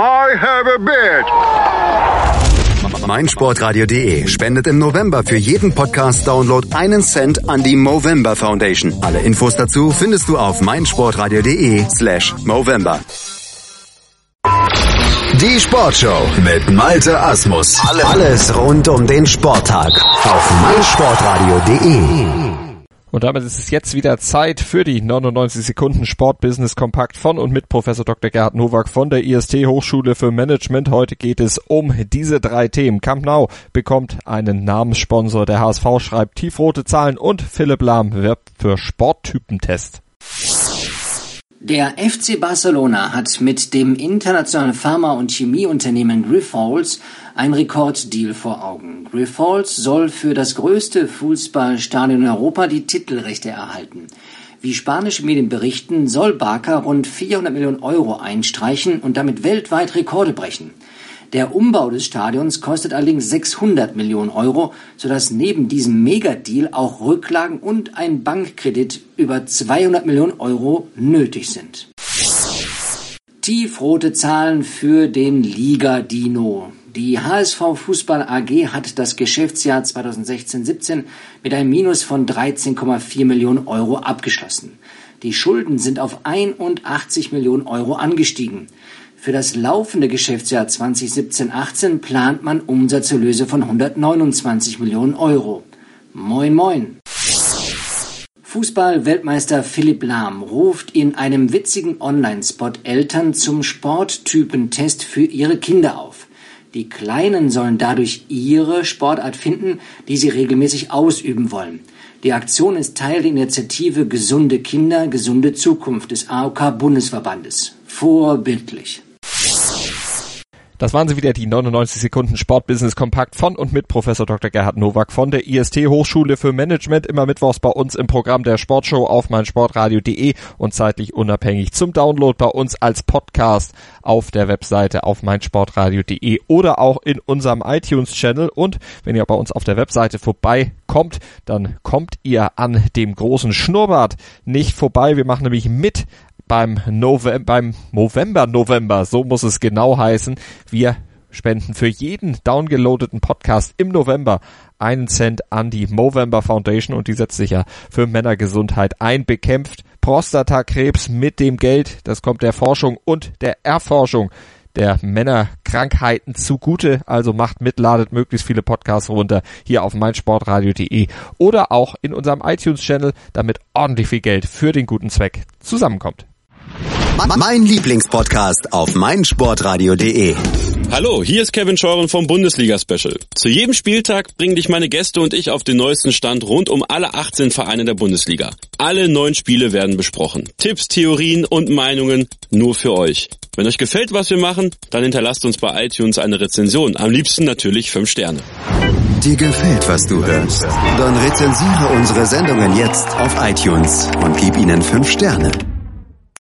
I have a bitch. meinsportradio.de spendet im November für jeden Podcast-Download einen Cent an die Movember Foundation. Alle Infos dazu findest du auf meinsportradio.de slash Movember. Die Sportshow mit Malte Asmus. Alles rund um den Sporttag auf meinsportradio.de. Und damit ist es jetzt wieder Zeit für die 99 Sekunden Sportbusiness Kompakt von und mit Professor Dr. Gerhard Nowak von der IST Hochschule für Management. Heute geht es um diese drei Themen. Camp Nou bekommt einen Namenssponsor. Der HSV schreibt tiefrote Zahlen und Philipp Lahm wirbt für Sporttypentest. Der FC Barcelona hat mit dem internationalen Pharma- und Chemieunternehmen Grifols ein Rekorddeal vor Augen. Grifols soll für das größte Fußballstadion in Europa die Titelrechte erhalten. Wie spanische Medien berichten, soll Barca rund 400 Millionen Euro einstreichen und damit weltweit Rekorde brechen. Der Umbau des Stadions kostet allerdings 600 Millionen Euro, sodass neben diesem Megadeal auch Rücklagen und ein Bankkredit über 200 Millionen Euro nötig sind. Tiefrote Zahlen für den Liga-Dino. Die HSV Fußball AG hat das Geschäftsjahr 2016-17 mit einem Minus von 13,4 Millionen Euro abgeschlossen. Die Schulden sind auf 81 Millionen Euro angestiegen. Für das laufende Geschäftsjahr 2017-18 plant man Umsatzerlöse von 129 Millionen Euro. Moin moin. Fußball-Weltmeister Philipp Lahm ruft in einem witzigen Online-Spot Eltern zum Sporttypentest für ihre Kinder auf. Die Kleinen sollen dadurch ihre Sportart finden, die sie regelmäßig ausüben wollen. Die Aktion ist Teil der Initiative Gesunde Kinder, gesunde Zukunft des AOK Bundesverbandes. Vorbildlich. Das waren sie wieder, die 99 Sekunden Sportbusiness Kompakt von und mit Professor Dr. Gerhard Nowak von der IST Hochschule für Management. Immer mittwochs bei uns im Programm der Sportshow auf meinsportradio.de und zeitlich unabhängig zum Download bei uns als Podcast auf der Webseite auf meinsportradio.de oder auch in unserem iTunes-Channel. Und wenn ihr bei uns auf der Webseite vorbeikommt, dann kommt ihr an dem großen Schnurrbart nicht vorbei. Wir machen nämlich mit beim, November, beim November November, so muss es genau heißen. Wir spenden für jeden downgeloadeten Podcast im November einen Cent an die Movember Foundation und die setzt sich ja für Männergesundheit ein, bekämpft Prostatakrebs mit dem Geld. Das kommt der Forschung und der Erforschung der Männerkrankheiten zugute. Also macht mit, ladet möglichst viele Podcasts runter hier auf meinsportradio.de oder auch in unserem iTunes-Channel, damit ordentlich viel Geld für den guten Zweck zusammenkommt. Mein Lieblingspodcast auf meinsportradio.de. Hallo, hier ist Kevin Scheuren vom Bundesliga Special. Zu jedem Spieltag bringen dich meine Gäste und ich auf den neuesten Stand rund um alle 18 Vereine der Bundesliga. Alle neun Spiele werden besprochen. Tipps, Theorien und Meinungen nur für euch. Wenn euch gefällt, was wir machen, dann hinterlasst uns bei iTunes eine Rezension. Am liebsten natürlich 5 Sterne. Dir gefällt, was du hörst? Dann rezensiere unsere Sendungen jetzt auf iTunes und gib ihnen 5 Sterne.